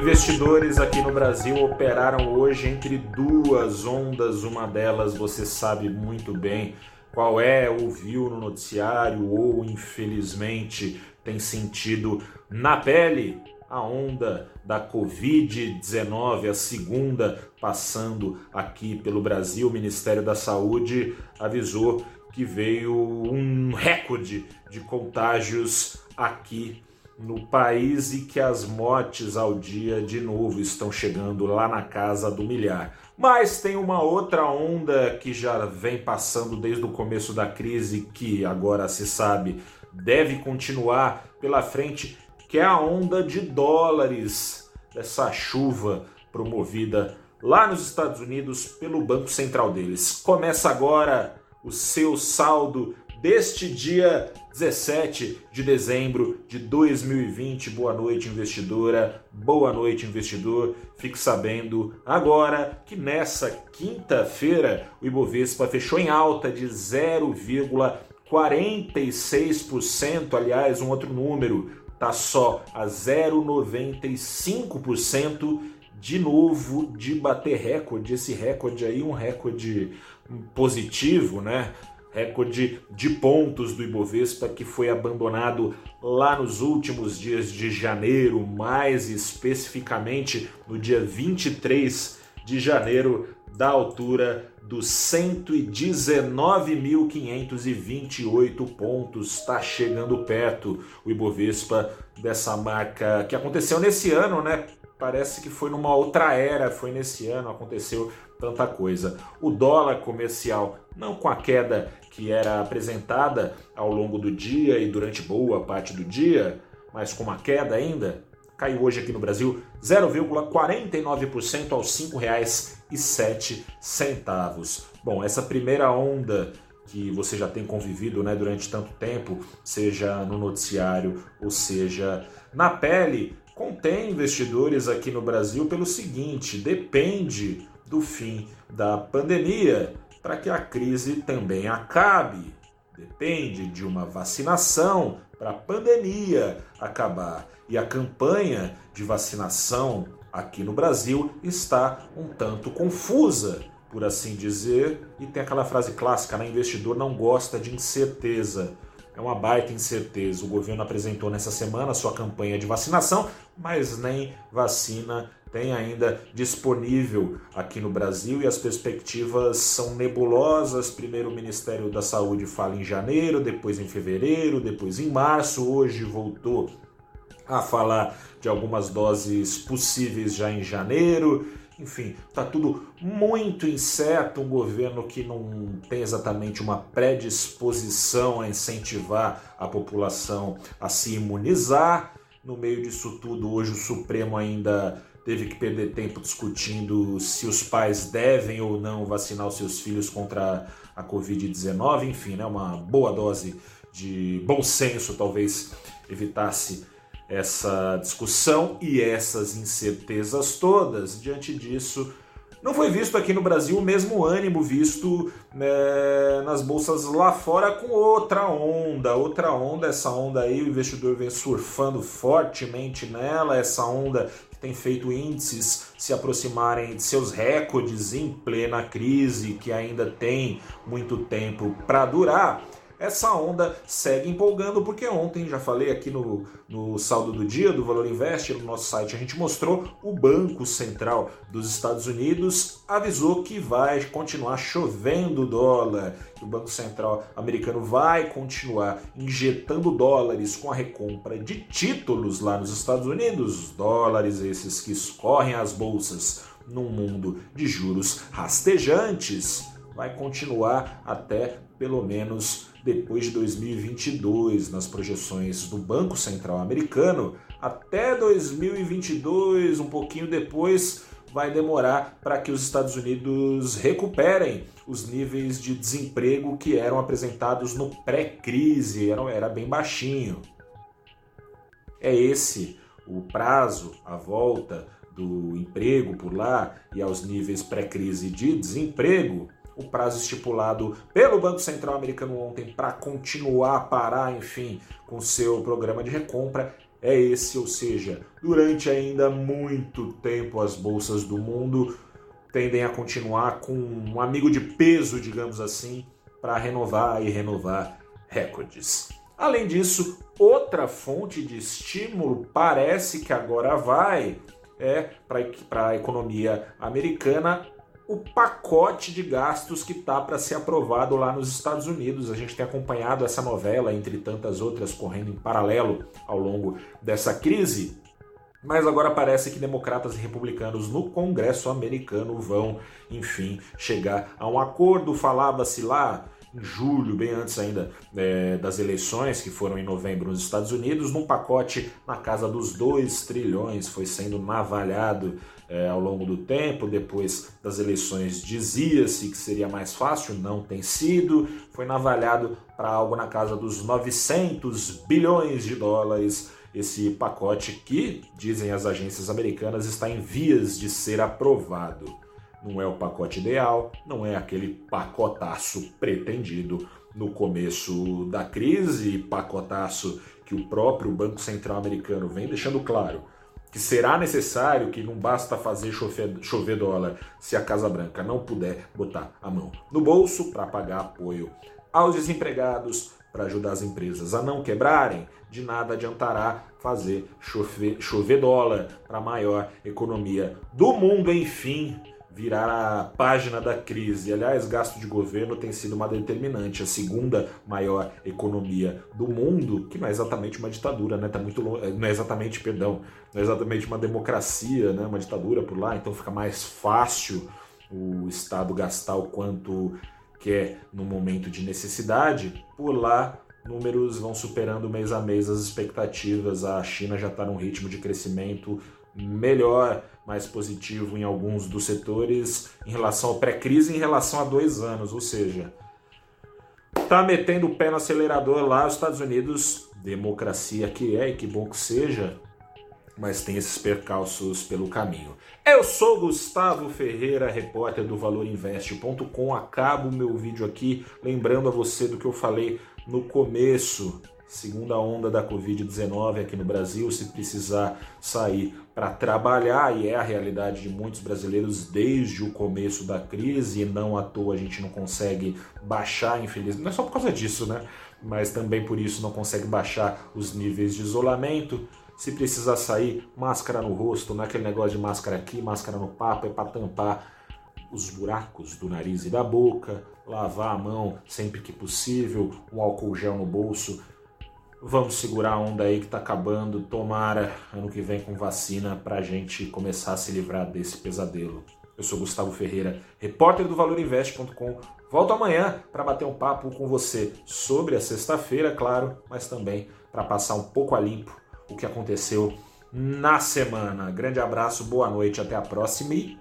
Investidores aqui no Brasil operaram hoje entre duas ondas, uma delas você sabe muito bem qual é, ouviu no noticiário ou infelizmente tem sentido na pele a onda da Covid-19, a segunda passando aqui pelo Brasil. O Ministério da Saúde avisou que veio um recorde de contágios aqui no país e que as mortes ao dia de novo estão chegando lá na casa do milhar. Mas tem uma outra onda que já vem passando desde o começo da crise, que agora se sabe deve continuar pela frente, que é a onda de dólares dessa chuva promovida lá nos Estados Unidos pelo Banco Central deles. Começa agora o seu saldo deste dia 17 de dezembro de 2020. Boa noite, investidora. Boa noite, investidor. Fique sabendo agora que nessa quinta-feira o Ibovespa fechou em alta de 0,46%. Aliás, um outro número tá só a 0,95% de novo de bater recorde. Esse recorde aí, um recorde positivo, né? Recorde de pontos do Ibovespa que foi abandonado lá nos últimos dias de janeiro, mais especificamente no dia 23 de janeiro, da altura dos 119.528 pontos. Está chegando perto o Ibovespa dessa marca que aconteceu nesse ano, né? Parece que foi numa outra era, foi nesse ano, aconteceu tanta coisa. O dólar comercial, não com a queda que era apresentada ao longo do dia e durante boa parte do dia, mas com uma queda ainda, caiu hoje aqui no Brasil 0,49% aos R$ 5,07. Bom, essa primeira onda que você já tem convivido né, durante tanto tempo, seja no noticiário ou seja na pele, contém investidores aqui no Brasil pelo seguinte: depende do fim da pandemia para que a crise também acabe. Depende de uma vacinação para a pandemia acabar. E a campanha de vacinação aqui no Brasil está um tanto confusa, por assim dizer, e tem aquela frase clássica: né? investidor não gosta de incerteza. É uma baita incerteza. O governo apresentou nessa semana sua campanha de vacinação, mas nem vacina tem ainda disponível aqui no Brasil e as perspectivas são nebulosas. Primeiro o Ministério da Saúde fala em janeiro, depois em fevereiro, depois em março. Hoje voltou a falar de algumas doses possíveis já em janeiro. Enfim, está tudo muito incerto. Um governo que não tem exatamente uma predisposição a incentivar a população a se imunizar. No meio disso tudo, hoje o Supremo ainda teve que perder tempo discutindo se os pais devem ou não vacinar os seus filhos contra a Covid-19. Enfim, né, uma boa dose de bom senso talvez evitasse essa discussão e essas incertezas todas. Diante disso, não foi visto aqui no Brasil o mesmo ânimo visto né, nas bolsas lá fora com outra onda. Outra onda, essa onda aí, o investidor vem surfando fortemente nela, essa onda tem feito índices se aproximarem de seus recordes em plena crise, que ainda tem muito tempo para durar essa onda segue empolgando, porque ontem, já falei aqui no, no saldo do dia do Valor Invest, no nosso site, a gente mostrou o Banco Central dos Estados Unidos avisou que vai continuar chovendo dólar, que o Banco Central americano vai continuar injetando dólares com a recompra de títulos lá nos Estados Unidos, dólares esses que escorrem as bolsas num mundo de juros rastejantes, vai continuar até pelo menos depois de 2022, nas projeções do Banco Central Americano, até 2022, um pouquinho depois, vai demorar para que os Estados Unidos recuperem os níveis de desemprego que eram apresentados no pré-crise, era, era bem baixinho. É esse o prazo, a volta do emprego por lá e aos níveis pré-crise de desemprego o prazo estipulado pelo Banco Central americano ontem para continuar a parar, enfim, com seu programa de recompra é esse, ou seja, durante ainda muito tempo as bolsas do mundo tendem a continuar com um amigo de peso, digamos assim, para renovar e renovar recordes. Além disso, outra fonte de estímulo parece que agora vai é para a economia americana o pacote de gastos que está para ser aprovado lá nos Estados Unidos. A gente tem acompanhado essa novela, entre tantas outras, correndo em paralelo ao longo dessa crise. Mas agora parece que democratas e republicanos no Congresso americano vão, enfim, chegar a um acordo. Falava-se lá em julho, bem antes ainda é, das eleições, que foram em novembro nos Estados Unidos, num pacote na casa dos 2 trilhões, foi sendo navalhado é, ao longo do tempo. Depois das eleições dizia-se que seria mais fácil, não tem sido. Foi navalhado para algo na casa dos 900 bilhões de dólares. Esse pacote que, dizem as agências americanas, está em vias de ser aprovado. Não é o pacote ideal, não é aquele pacotaço pretendido no começo da crise, pacotaço que o próprio Banco Central americano vem deixando claro que será necessário que não basta fazer chover, chover dólar se a Casa Branca não puder botar a mão no bolso para pagar apoio aos desempregados, para ajudar as empresas a não quebrarem, de nada adiantará fazer chover, chover dólar para a maior economia do mundo, enfim virar a página da crise. Aliás, gasto de governo tem sido uma determinante. A segunda maior economia do mundo, que não é exatamente uma ditadura, né? Tá muito longe, não é exatamente, perdão, não é exatamente uma democracia, né? Uma ditadura por lá, então fica mais fácil o Estado gastar o quanto quer no momento de necessidade. Por lá, números vão superando mês a mês as expectativas. A China já está num ritmo de crescimento melhor, mais positivo em alguns dos setores em relação ao pré-crise em relação a dois anos, ou seja, tá metendo o pé no acelerador lá os Estados Unidos, democracia que é e que bom que seja, mas tem esses percalços pelo caminho. Eu sou Gustavo Ferreira, repórter do ValorInvest.com. Acabo o meu vídeo aqui lembrando a você do que eu falei no começo segunda onda da Covid-19 aqui no Brasil, se precisar sair para trabalhar, e é a realidade de muitos brasileiros desde o começo da crise, e não à toa a gente não consegue baixar, infelizmente, não é só por causa disso, né? Mas também por isso não consegue baixar os níveis de isolamento. Se precisar sair, máscara no rosto, não é aquele negócio de máscara aqui, máscara no papo, é para tampar os buracos do nariz e da boca, lavar a mão sempre que possível, um álcool gel no bolso Vamos segurar a onda aí que tá acabando. Tomara ano que vem com vacina pra gente começar a se livrar desse pesadelo. Eu sou Gustavo Ferreira, repórter do ValorInvest.com. Volto amanhã para bater um papo com você sobre a sexta-feira, claro, mas também para passar um pouco a limpo o que aconteceu na semana. Grande abraço, boa noite, até a próxima e